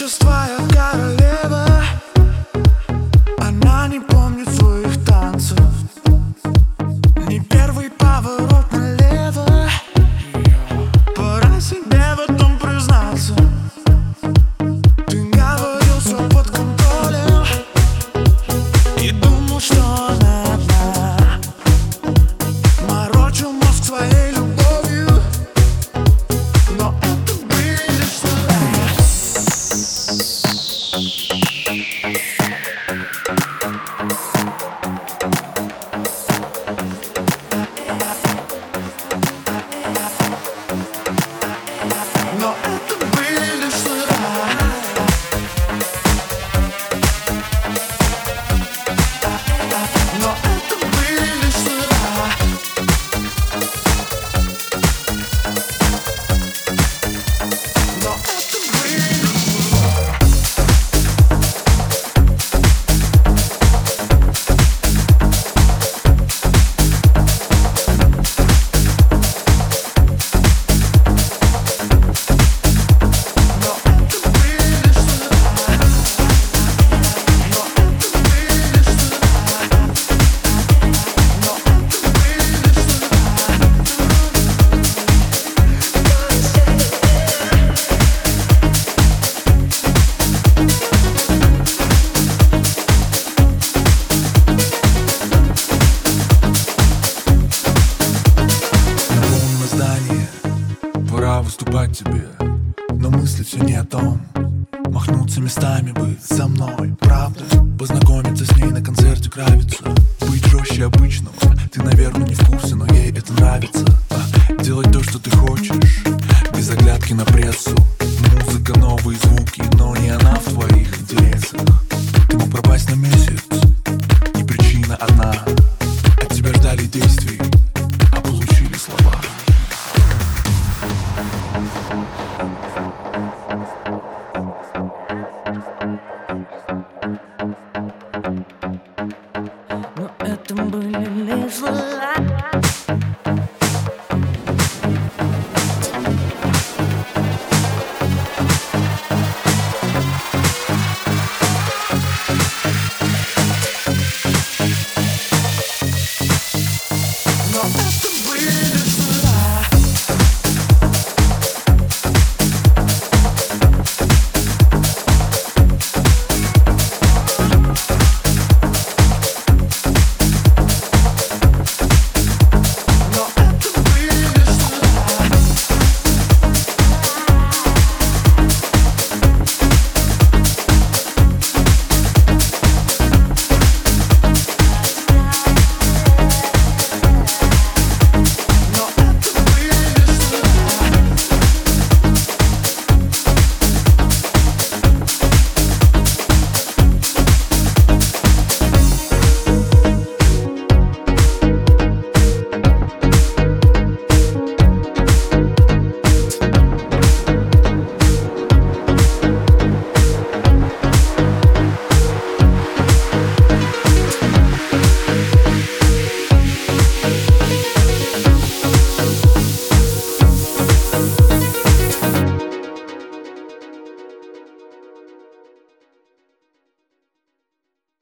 существа я в король сказать тебе Но мысли все не о том. Махнуться местами бы со мной, правда? Познакомиться с ней на концерте нравится Быть жестче обычного Ты, наверное, не в курсе, но ей это нравится. miss the light.